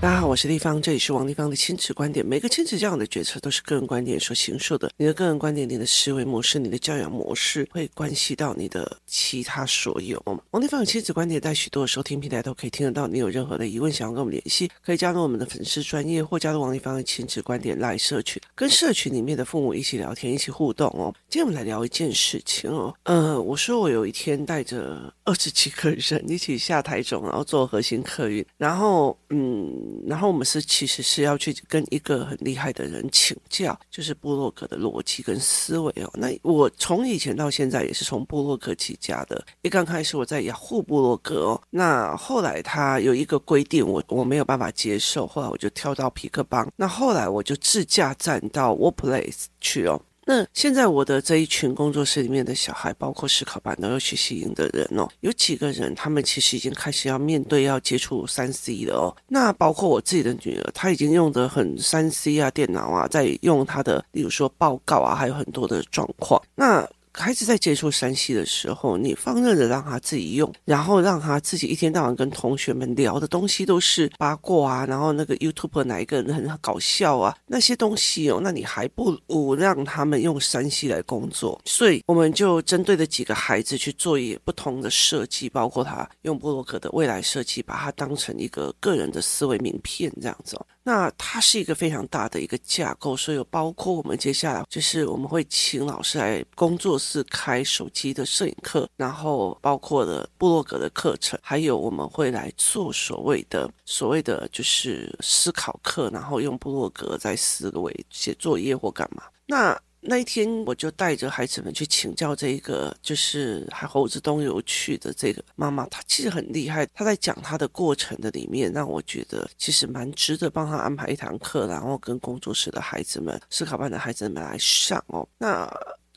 大家好，我是丽芳，这里是王丽芳的亲子观点。每个亲子教养的决策都是个人观点所形塑的。你的个人观点、你的思维模式、你的教养模式，会关系到你的其他所有。王丽芳的亲子观点在许多的收听平台都可以听得到。你有任何的疑问，想要跟我们联系，可以加入我们的粉丝专业，或加入王丽芳的亲子观点来社群，跟社群里面的父母一起聊天，一起互动哦。今天我们来聊一件事情哦。呃，我说我有一天带着二十几个人一起下台中，然后做核心客运，然后嗯。然后我们是其实是要去跟一个很厉害的人请教，就是部落格的逻辑跟思维哦。那我从以前到现在也是从部落格起家的。一刚开始我在雅虎部落格哦，那后来他有一个规定，我我没有办法接受，后来我就跳到皮克邦。那后来我就自驾站到 Workplace 去哦。那现在我的这一群工作室里面的小孩，包括思考班都有学习营的人哦，有几个人他们其实已经开始要面对要接触三 C 了哦。那包括我自己的女儿，她已经用的很三 C 啊，电脑啊，在用她的，例如说报告啊，还有很多的状况。那孩子在接触山西的时候，你放任的让他自己用，然后让他自己一天到晚跟同学们聊的东西都是八卦啊，然后那个 YouTube 哪一个人很搞笑啊，那些东西哦，那你还不如让他们用山西来工作。所以我们就针对的几个孩子去做一不同的设计，包括他用布洛克的未来设计，把它当成一个个人的思维名片这样子哦。那它是一个非常大的一个架构，所以包括我们接下来就是我们会请老师来工作室开手机的摄影课，然后包括了布洛格的课程，还有我们会来做所谓的所谓的就是思考课，然后用布洛格在思维写作业或干嘛。那那一天，我就带着孩子们去请教这个，就是还猴子东游去的这个妈妈，她其实很厉害。她在讲她的过程的里面，让我觉得其实蛮值得帮她安排一堂课，然后跟工作室的孩子们、思考班的孩子们来上哦。那。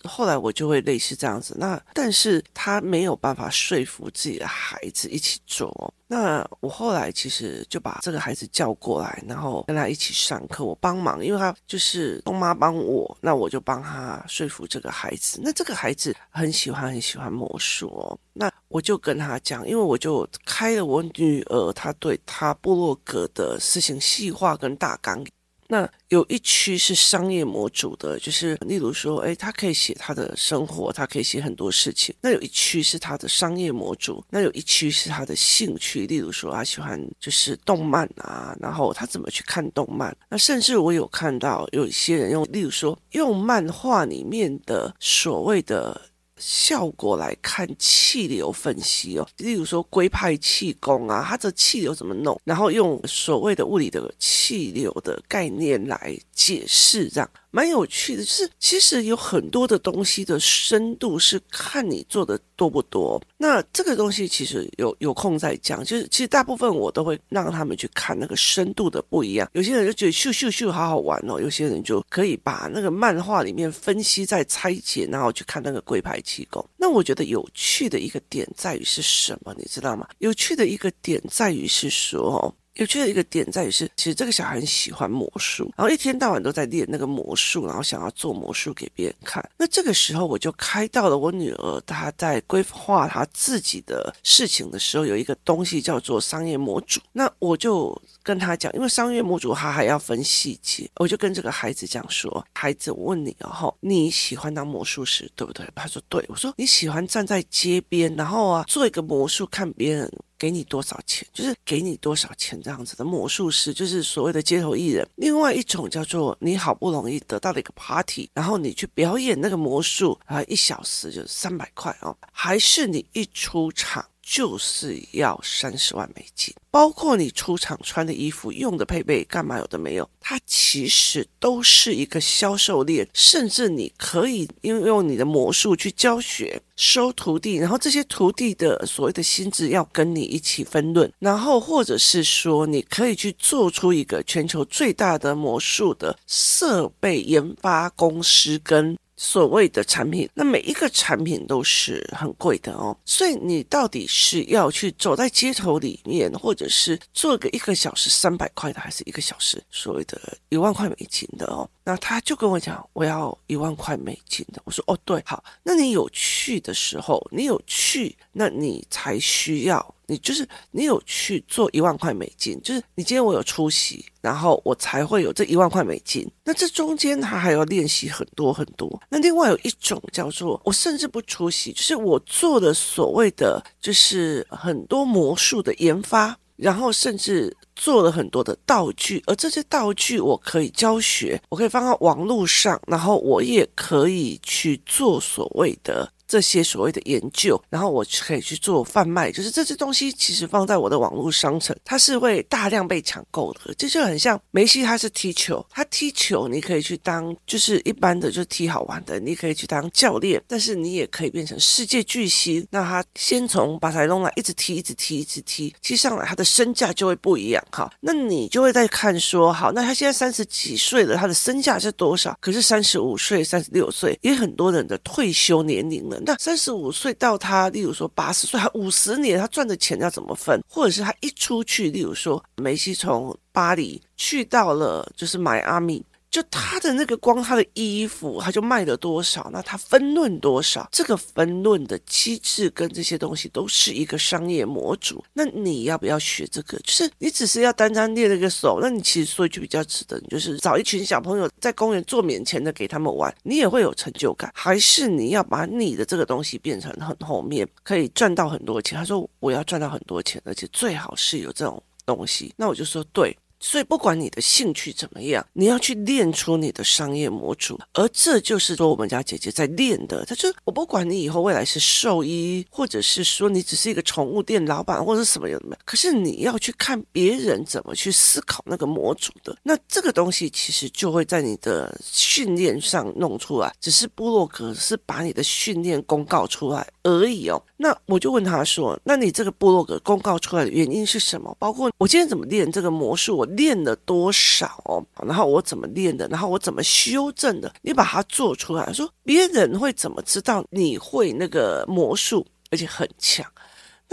后来我就会类似这样子，那但是他没有办法说服自己的孩子一起做。那我后来其实就把这个孩子叫过来，然后跟他一起上课，我帮忙，因为他就是东妈帮我，那我就帮他说服这个孩子。那这个孩子很喜欢很喜欢魔术哦，那我就跟他讲，因为我就开了我女儿，她对她部落格的事情细化跟大纲。那有一区是商业模组的，就是例如说，哎，他可以写他的生活，他可以写很多事情。那有一区是他的商业模组，那有一区是他的兴趣，例如说，他喜欢就是动漫啊，然后他怎么去看动漫。那甚至我有看到有一些人用，例如说，用漫画里面的所谓的。效果来看气流分析哦，例如说龟派气功啊，它的气流怎么弄，然后用所谓的物理的气流的概念来解释，这样。蛮有趣的，就是其实有很多的东西的深度是看你做的多不多。那这个东西其实有有空再讲，就是其实大部分我都会让他们去看那个深度的不一样。有些人就觉得咻咻咻好好玩哦，有些人就可以把那个漫画里面分析再拆解，然后去看那个龟派气功。那我觉得有趣的一个点在于是什么，你知道吗？有趣的一个点在于是说。有趣的一个点在于是，其实这个小孩很喜欢魔术，然后一天到晚都在练那个魔术，然后想要做魔术给别人看。那这个时候我就开到了我女儿她在规划她自己的事情的时候，有一个东西叫做商业模组。那我就跟她讲，因为商业模组她还要分细节，我就跟这个孩子讲说：“孩子，我问你哦，你喜欢当魔术师对不对？”他说：“对。”我说：“你喜欢站在街边，然后啊做一个魔术看别人。”给你多少钱，就是给你多少钱这样子的魔术师，就是所谓的街头艺人。另外一种叫做你好不容易得到了一个 party，然后你去表演那个魔术，啊，一小时就是三百块哦，还是你一出场。就是要三十万美金，包括你出场穿的衣服、用的配备、干嘛有的没有，它其实都是一个销售链，甚至你可以运用你的魔术去教学、收徒弟，然后这些徒弟的所谓的薪资要跟你一起分润，然后或者是说你可以去做出一个全球最大的魔术的设备研发公司跟。所谓的产品，那每一个产品都是很贵的哦，所以你到底是要去走在街头里面，或者是做个一个小时三百块的，还是一个小时所谓的一万块美金的哦？那他就跟我讲，我要一万块美金的。我说哦，对，好，那你有去的时候，你有去，那你才需要。你就是你有去做一万块美金，就是你今天我有出席，然后我才会有这一万块美金。那这中间他还要练习很多很多。那另外有一种叫做我甚至不出席，就是我做的所谓的就是很多魔术的研发。然后甚至做了很多的道具，而这些道具我可以教学，我可以放到网络上，然后我也可以去做所谓的。这些所谓的研究，然后我可以去做贩卖，就是这些东西其实放在我的网络商城，它是会大量被抢购的。这就很像梅西，他是踢球，他踢球你可以去当就是一般的就踢好玩的，你可以去当教练，但是你也可以变成世界巨星。那他先从巴塞隆纳一直踢，一直踢，一直踢，踢上来，他的身价就会不一样。哈，那你就会在看说，好，那他现在三十几岁了，他的身价是多少？可是三十五岁、三十六岁，也很多人的退休年龄了。那三十五岁到他，例如说八十岁，他五十年，他赚的钱要怎么分？或者是他一出去，例如说梅西从巴黎去到了就是迈阿密。就他的那个光他的衣服，他就卖了多少？那他分润多少？这个分润的机制跟这些东西都是一个商业模组。那你要不要学这个？就是你只是要单单练了一个手，那你其实说一句比较值得，你就是找一群小朋友在公园做免钱的给他们玩，你也会有成就感。还是你要把你的这个东西变成很后面可以赚到很多钱？他说我要赚到很多钱，而且最好是有这种东西。那我就说对。所以，不管你的兴趣怎么样，你要去练出你的商业模组，而这就是说我们家姐姐在练的。她说：“我不管你以后未来是兽医，或者是说你只是一个宠物店老板，或者是什么什么，可是你要去看别人怎么去思考那个模组的。那这个东西其实就会在你的训练上弄出来。只是部落格是把你的训练公告出来而已哦。那我就问他说：那你这个部落格公告出来的原因是什么？包括我今天怎么练这个魔术，我。练了多少？然后我怎么练的？然后我怎么修正的？你把它做出来，说别人会怎么知道你会那个魔术，而且很强？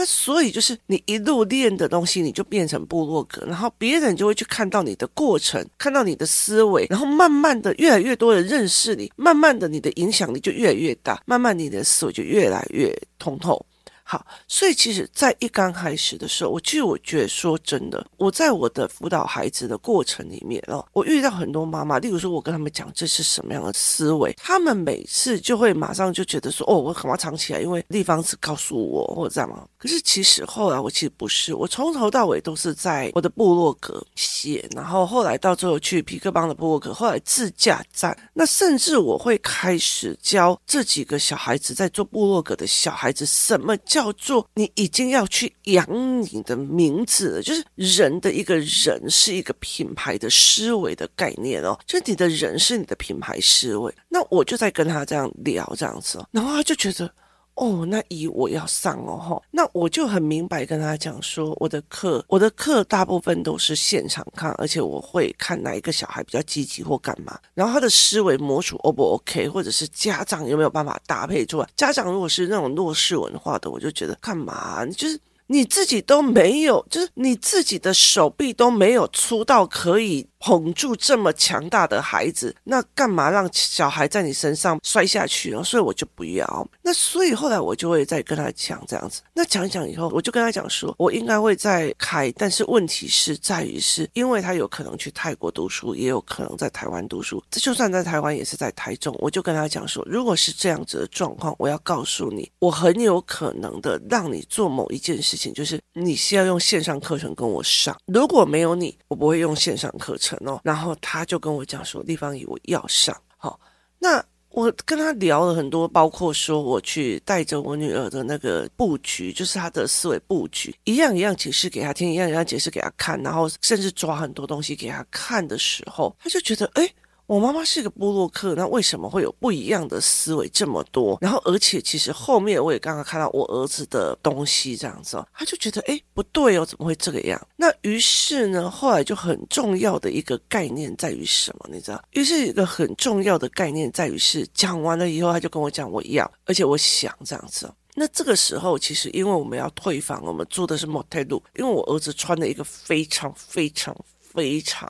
那所以就是你一路练的东西，你就变成部落格，然后别人就会去看到你的过程，看到你的思维，然后慢慢的越来越多人认识你，慢慢的你的影响力就越来越大，慢慢你的思维就越来越通透。好，所以其实，在一刚开始的时候，我其实我觉得说真的，我在我的辅导孩子的过程里面哦，我遇到很多妈妈，例如说，我跟他们讲这是什么样的思维，他们每次就会马上就觉得说，哦，我干嘛藏起来？因为立方只告诉我或者这样。可是其实后来我其实不是，我从头到尾都是在我的部落格写，然后后来到最后去皮克邦的部落格，后来自驾站，那甚至我会开始教这几个小孩子在做部落格的小孩子什么叫。叫做你已经要去养你的名字了，就是人的一个人是一个品牌的思维的概念哦，就是你的人是你的品牌思维。那我就在跟他这样聊这样子哦，然后他就觉得。哦，那姨我要上哦，吼，那我就很明白跟他讲说，我的课，我的课大部分都是现场看，而且我会看哪一个小孩比较积极或干嘛，然后他的思维模组 O 不 OK，或者是家长有没有办法搭配出来？家长如果是那种弱势文化的，我就觉得干嘛？你就是。你自己都没有，就是你自己的手臂都没有粗到可以捧住这么强大的孩子，那干嘛让小孩在你身上摔下去呢？所以我就不要。那所以后来我就会再跟他讲这样子。那讲一讲以后，我就跟他讲说，我应该会再开，但是问题是在于是因为他有可能去泰国读书，也有可能在台湾读书。这就算在台湾，也是在台中。我就跟他讲说，如果是这样子的状况，我要告诉你，我很有可能的让你做某一件事情。就是你需要用线上课程跟我上，如果没有你，我不会用线上课程哦。然后他就跟我讲说，立方体我要上。好，那我跟他聊了很多，包括说我去带着我女儿的那个布局，就是她的思维布局，一样一样解释给他听，一样一样解释给他看，然后甚至抓很多东西给他看的时候，他就觉得哎。诶我妈妈是一个布洛克，那为什么会有不一样的思维这么多？然后，而且其实后面我也刚刚看到我儿子的东西，这样子，他就觉得哎不对哦，怎么会这个样？那于是呢，后来就很重要的一个概念在于什么？你知道？于是一个很重要的概念在于是讲完了以后，他就跟我讲我要，而且我想这样子。那这个时候，其实因为我们要退房，我们住的是 motel，因为我儿子穿了一个非常非常。非常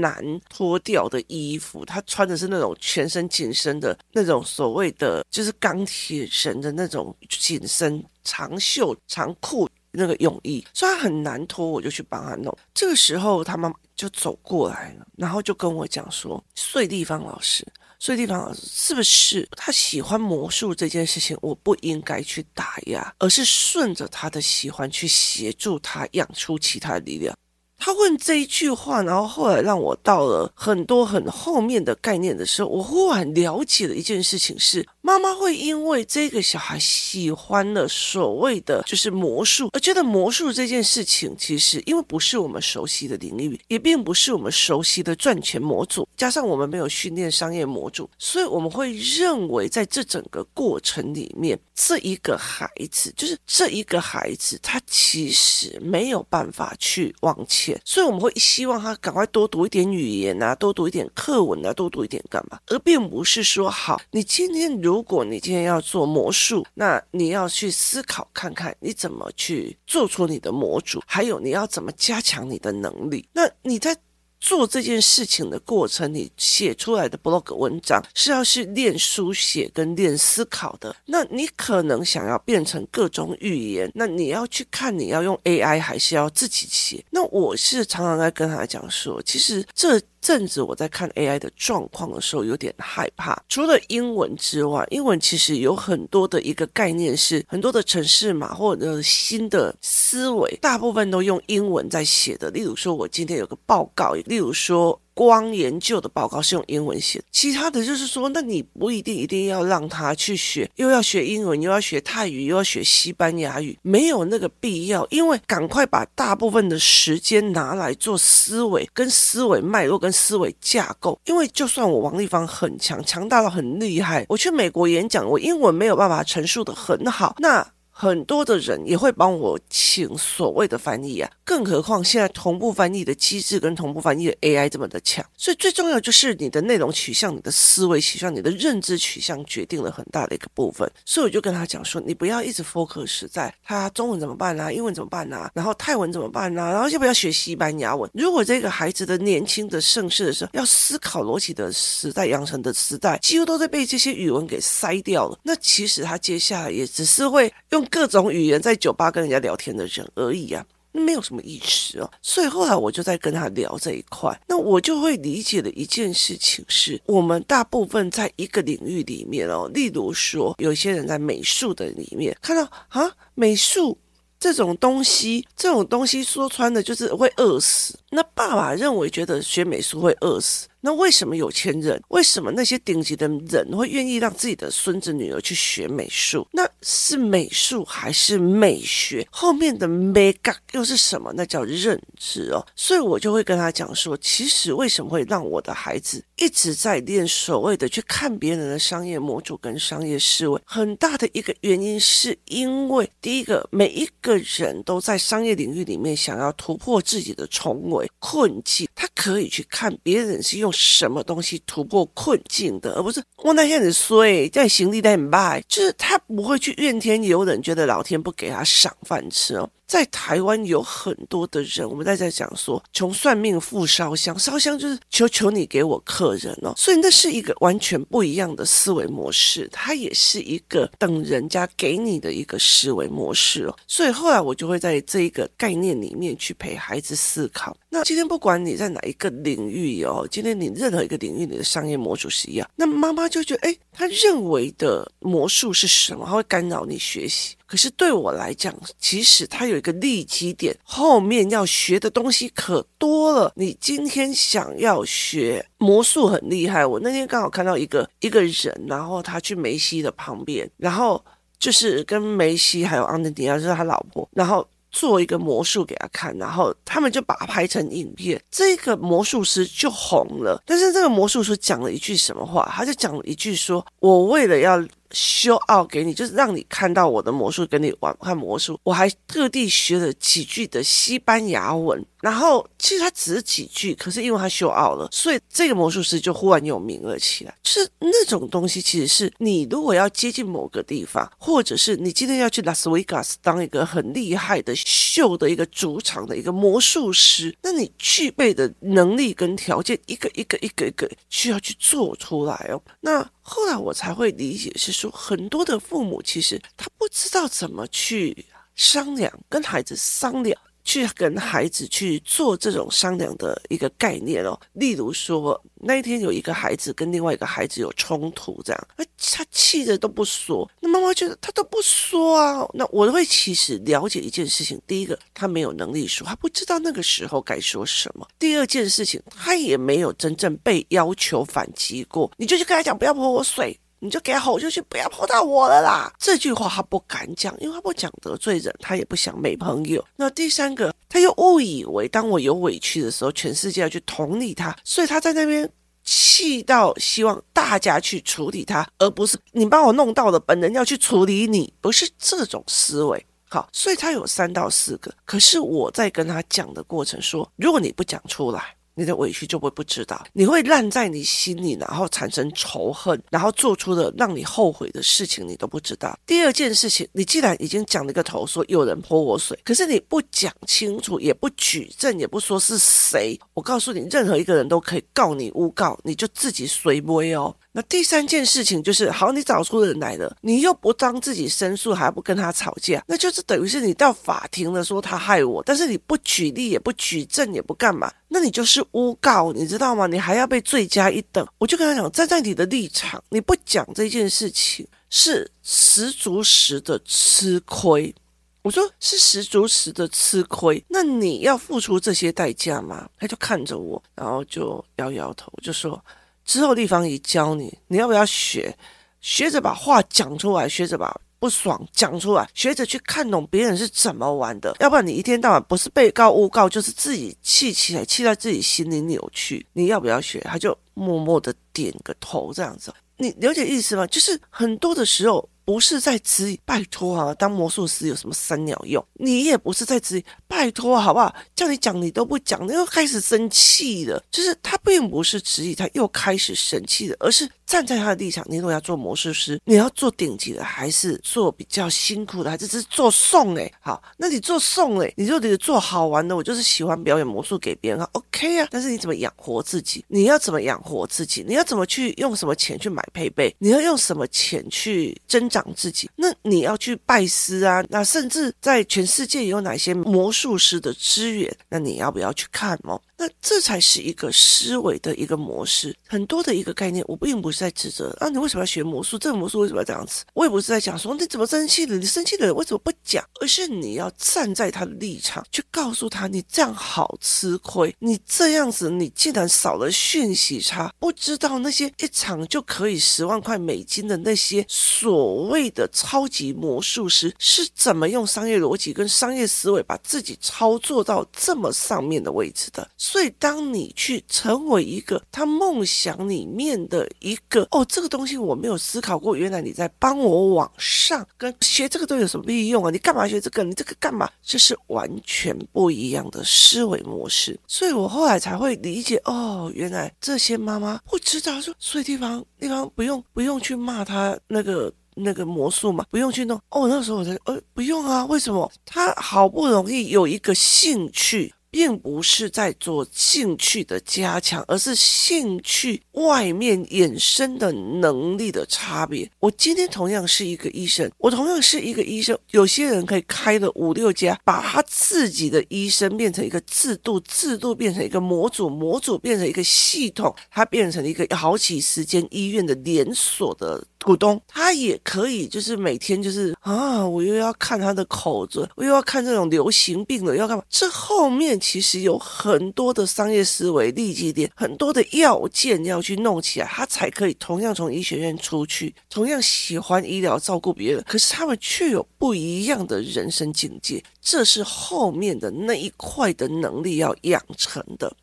难脱掉的衣服，他穿的是那种全身紧身的那种所谓的，就是钢铁人的那种紧身长袖长裤那个泳衣，所以很难脱，我就去帮他弄。这个时候，他妈妈就走过来了，然后就跟我讲说：“穗地方老师，穗地方老师，是不是他喜欢魔术这件事情，我不应该去打压，而是顺着他的喜欢去协助他养出其他的力量？”他问这一句话，然后后来让我到了很多很后面的概念的时候，我忽然了解了一件事情是。妈妈会因为这个小孩喜欢了所谓的就是魔术，而觉得魔术这件事情其实因为不是我们熟悉的领域，也并不是我们熟悉的赚钱模组，加上我们没有训练商业模组，所以我们会认为在这整个过程里面，这一个孩子就是这一个孩子，他其实没有办法去往前，所以我们会希望他赶快多读一点语言啊，多读一点课文啊，多读一点干嘛，而并不是说好，你今天如如果你今天要做魔术，那你要去思考看看你怎么去做出你的魔术，还有你要怎么加强你的能力。那你在做这件事情的过程，你写出来的 blog 文章是要去练书写跟练思考的。那你可能想要变成各种语言，那你要去看你要用 AI 还是要自己写。那我是常常在跟他讲说，其实这。阵子我在看 AI 的状况的时候，有点害怕。除了英文之外，英文其实有很多的一个概念是很多的城市码或者新的思维，大部分都用英文在写的。例如说，我今天有个报告，例如说。光研究的报告是用英文写，其他的就是说，那你不一定一定要让他去学，又要学英文，又要学泰语，又要学西班牙语，没有那个必要，因为赶快把大部分的时间拿来做思维、跟思维脉络、跟思维架构。因为就算我王立芳很强，强大到很厉害，我去美国演讲，我英文没有办法陈述得很好，那。很多的人也会帮我请所谓的翻译啊，更何况现在同步翻译的机制跟同步翻译的 AI 这么的强，所以最重要就是你的内容取向、你的思维取向、你的认知取向决定了很大的一个部分。所以我就跟他讲说，你不要一直 focus 在他中文怎么办啊，英文怎么办啊，然后泰文怎么办啊，然后要不要学西班牙文？如果这个孩子的年轻的盛世的时候，要思考逻辑的时代、养成的时代，几乎都在被这些语文给筛掉了，那其实他接下来也只是会用。各种语言在酒吧跟人家聊天的人而已啊，没有什么意思哦。所以后来我就在跟他聊这一块，那我就会理解的一件事情是，我们大部分在一个领域里面哦，例如说，有些人在美术的里面看到啊，美术这种东西，这种东西说穿了就是会饿死。那爸爸认为觉得学美术会饿死。那为什么有钱人，为什么那些顶级的人会愿意让自己的孙子女儿去学美术？那是美术还是美学？后面的 mega 又是什么？那叫认知哦。所以我就会跟他讲说，其实为什么会让我的孩子一直在练所谓的去看别人的商业模组跟商业思维，很大的一个原因是因为第一个，每一个人都在商业领域里面想要突破自己的重围困境，他可以去看别人是用。什么东西突破困境的，而不是我那些人衰在行李在很败，就是他不会去怨天尤人，觉得老天不给他赏饭吃哦。在台湾有很多的人，我们在这讲说，穷算命，富烧香，烧香就是求求你给我客人哦，所以那是一个完全不一样的思维模式，它也是一个等人家给你的一个思维模式哦。所以后来我就会在这一个概念里面去陪孩子思考。那今天不管你在哪一个领域哦，今天你任何一个领域你的商业模组是一样，那妈妈就觉得，哎，他认为的魔术是什么？他会干扰你学习。可是对我来讲，其实它有一个利基点，后面要学的东西可多了。你今天想要学魔术很厉害，我那天刚好看到一个一个人，然后他去梅西的旁边，然后就是跟梅西还有安德迪亚，就是他老婆，然后做一个魔术给他看，然后他们就把它拍成影片，这个魔术师就红了。但是这个魔术师讲了一句什么话？他就讲了一句说：“我为了要。” show out 给你，就是让你看到我的魔术，跟你玩看魔术。我还特地学了几句的西班牙文，然后其实他只是几句，可是因为他 show out 了，所以这个魔术师就忽然有名了起来。就是那种东西，其实是你如果要接近某个地方，或者是你今天要去拉斯维加斯当一个很厉害的秀的一个主场的一个魔术师，那你具备的能力跟条件，一个一个一个一个需要去做出来哦。那后来我才会理解，是说很多的父母其实他不知道怎么去商量，跟孩子商量。去跟孩子去做这种商量的一个概念哦，例如说那一天有一个孩子跟另外一个孩子有冲突，这样，他气的都不说，那妈妈觉得他都不说啊，那我会其实了解一件事情，第一个他没有能力说，他不知道那个时候该说什么；第二件事情，他也没有真正被要求反击过，你就去跟他讲不要泼我水。你就给他吼，出去不要碰到我了啦！这句话他不敢讲，因为他不讲得罪人，他也不想没朋友。那第三个，他又误以为当我有委屈的时候，全世界要去同理他，所以他在那边气到希望大家去处理他，而不是你帮我弄到了，本人要去处理你，不是这种思维。好，所以他有三到四个。可是我在跟他讲的过程说，如果你不讲出来。你的委屈就会不知道，你会烂在你心里，然后产生仇恨，然后做出的让你后悔的事情，你都不知道。第二件事情，你既然已经讲了一个头，说有人泼我水，可是你不讲清楚，也不举证，也不说是谁，我告诉你，任何一个人都可以告你诬告，你就自己随波哦。那第三件事情就是，好，你找出人来了，你又不当自己申诉，还不跟他吵架，那就是等于是你到法庭了，说他害我，但是你不举例，也不举证，也不干嘛，那你就是诬告，你知道吗？你还要被罪加一等。我就跟他讲，站在你的立场，你不讲这件事情，是十足十的吃亏。我说是十足十的吃亏，那你要付出这些代价吗？他就看着我，然后就摇摇头，就说。之后立方一教你，你要不要学？学着把话讲出来，学着把不爽讲出来，学着去看懂别人是怎么玩的。要不然你一天到晚不是被告诬告，就是自己气起来，气在自己心里扭曲。你要不要学？他就默默的点个头，这样子。你了解意思吗？就是很多的时候。不是在质疑，拜托啊，当魔术师有什么三鸟用？你也不是在质疑，拜托好不好？叫你讲你都不讲，你又开始生气了。就是他并不是质疑，他又开始生气了，而是。站在他的立场，你如果要做魔术师，你要做顶级的，还是做比较辛苦的，还是只是做送诶？好，那你做送诶，你就得做好玩的。我就是喜欢表演魔术给别人啊，OK 啊。但是你怎么养活自己？你要怎么养活自己？你要怎么去用什么钱去买配备？你要用什么钱去增长自己？那你要去拜师啊？那甚至在全世界有哪些魔术师的资源？那你要不要去看哦？那这才是一个思维的一个模式，很多的一个概念。我并不是在指责啊，你为什么要学魔术？这个魔术为什么要这样子？我也不是在讲说你怎么生气了，你生气了为什么不讲？而是你要站在他的立场去告诉他，你这样好吃亏，你这样子你竟然少了讯息差，不知道那些一场就可以十万块美金的那些所谓的超级魔术师是怎么用商业逻辑跟商业思维把自己操作到这么上面的位置的。所以，当你去成为一个他梦想里面的一个哦，这个东西我没有思考过，原来你在帮我往上，跟学这个都有什么屁用啊？你干嘛学这个？你这个干嘛？这是完全不一样的思维模式。所以我后来才会理解哦，原来这些妈妈不知道说，所以地方地方不用不用去骂他那个那个魔术嘛，不用去弄哦。那时候我才呃不用啊，为什么？他好不容易有一个兴趣。并不是在做兴趣的加强，而是兴趣外面衍生的能力的差别。我今天同样是一个医生，我同样是一个医生。有些人可以开了五六家，把他自己的医生变成一个制度，制度变成一个模组，模组变成一个系统，它变成一个好几十间医院的连锁的。股东他也可以，就是每天就是啊，我又要看他的口子，我又要看这种流行病的，要干嘛？这后面其实有很多的商业思维、利基点，很多的要件要去弄起来，他才可以同样从医学院出去，同样喜欢医疗、照顾别人，可是他们却有不一样的人生境界，这是后面的那一块的能力要养成的。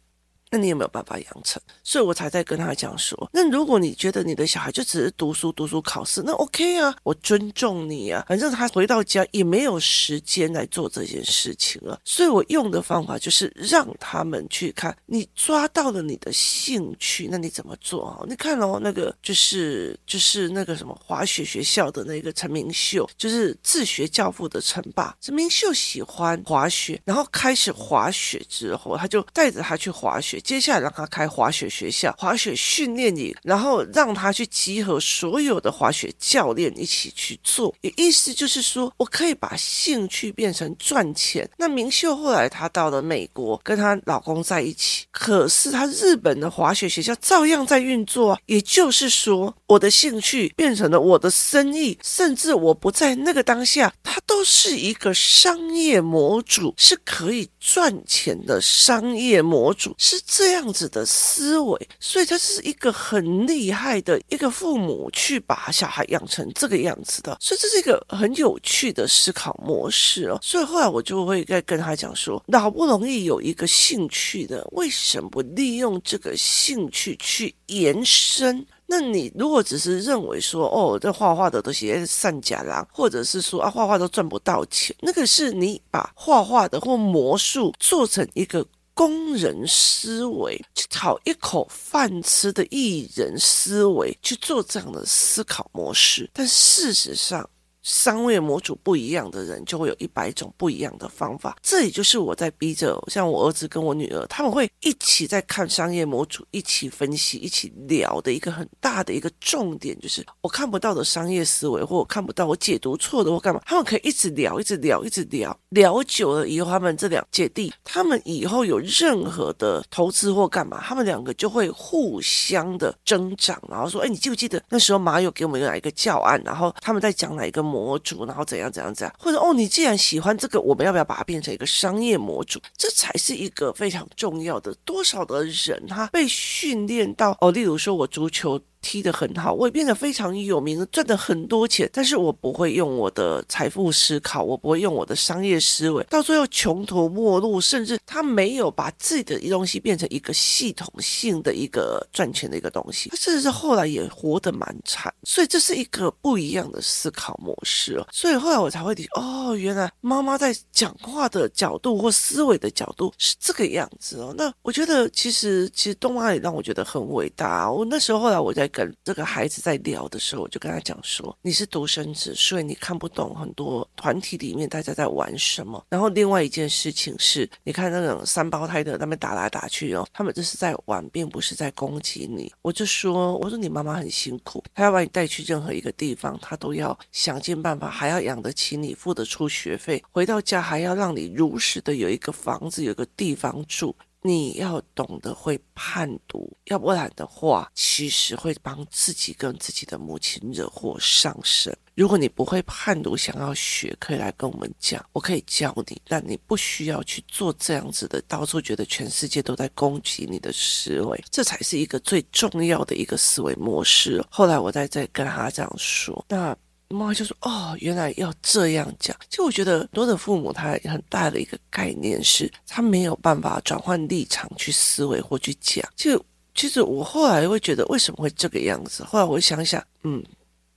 那你有没有办法养成？所以我才在跟他讲说，那如果你觉得你的小孩就只是读书、读书、考试，那 OK 啊，我尊重你啊。反正他回到家也没有时间来做这件事情了，所以我用的方法就是让他们去看，你抓到了你的兴趣，那你怎么做啊？你看哦，那个就是就是那个什么滑雪学校的那个陈明秀，就是自学教父的陈爸。陈明秀喜欢滑雪，然后开始滑雪之后，他就带着他去滑雪。接下来让他开滑雪学校、滑雪训练营，然后让他去集合所有的滑雪教练一起去做。也意思就是说，我可以把兴趣变成赚钱。那明秀后来她到了美国，跟她老公在一起，可是她日本的滑雪学校照样在运作。也就是说，我的兴趣变成了我的生意，甚至我不在那个当下，它都是一个商业模组，是可以赚钱的商业模组，是这样子的思维。所以，他是一个很厉害的一个父母去把小孩养成这个样子的。所以，这是一个很有趣的思考模式哦。所以后来我就会再跟他讲说，好不容易有一个兴趣的，为什么不利用这个兴趣去延伸？那你如果只是认为说，哦，这画画的都是善假郎，或者是说啊，画画都赚不到钱，那个是你把画画的或魔术做成一个工人思维，去讨一口饭吃的艺人思维去做这样的思考模式，但事实上。商业模组不一样的人，就会有一百种不一样的方法。这也就是我在逼着，像我儿子跟我女儿，他们会一起在看商业模组，一起分析，一起聊的一个很大的一个重点，就是我看不到的商业思维，或我看不到我解读错的或干嘛，他们可以一直聊，一直聊，一直聊，聊久了以后，他们这两姐弟，他们以后有任何的投资或干嘛，他们两个就会互相的增长，然后说，哎，你记不记得那时候马友给我们哪一个教案，然后他们在讲哪一个。模组，然后怎样怎样怎样，或者哦，你既然喜欢这个，我们要不要把它变成一个商业模组？这才是一个非常重要的。多少的人他被训练到哦，例如说我足球。踢得很好，我也变得非常有名，赚了很多钱。但是我不会用我的财富思考，我不会用我的商业思维，到最后穷途末路，甚至他没有把自己的东西变成一个系统性的一个赚钱的一个东西，他甚至是后来也活得蛮惨。所以这是一个不一样的思考模式哦。所以后来我才会理解，哦，原来妈妈在讲话的角度或思维的角度是这个样子哦。那我觉得其实其实东妈也让我觉得很伟大。我那时候后来我在。跟这个孩子在聊的时候，我就跟他讲说：“你是独生子，所以你看不懂很多团体里面大家在玩什么。然后另外一件事情是，你看那种三胞胎的，他们打来打去哦，他们这是在玩，并不是在攻击你。”我就说：“我说你妈妈很辛苦，她要把你带去任何一个地方，她都要想尽办法，还要养得起你，付得出学费，回到家还要让你如实的有一个房子，有个地方住。”你要懂得会判读，要不然的话，其实会帮自己跟自己的母亲惹祸上身。如果你不会判读，想要学，可以来跟我们讲，我可以教你，但你不需要去做这样子的，到处觉得全世界都在攻击你的思维，这才是一个最重要的一个思维模式。后来我再再跟他这样说，那。妈妈就说：“哦，原来要这样讲。”就我觉得很多的父母，他很大的一个概念是，他没有办法转换立场去思维或去讲。就其实我后来会觉得，为什么会这个样子？后来我想想，嗯。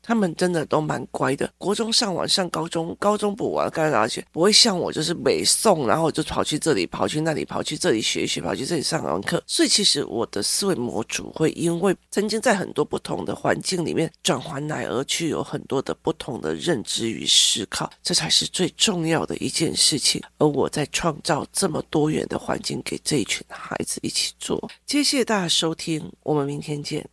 他们真的都蛮乖的，国中上完上高中，高中补完，刚而且不会像我，就是北宋，然后就跑去这里，跑去那里，跑去这里学一学，跑去这里上完课。所以其实我的思维模组会因为曾经在很多不同的环境里面转换来而去，有很多的不同的认知与思考，这才是最重要的一件事情。而我在创造这么多元的环境给这一群孩子一起做。谢谢大家收听，我们明天见。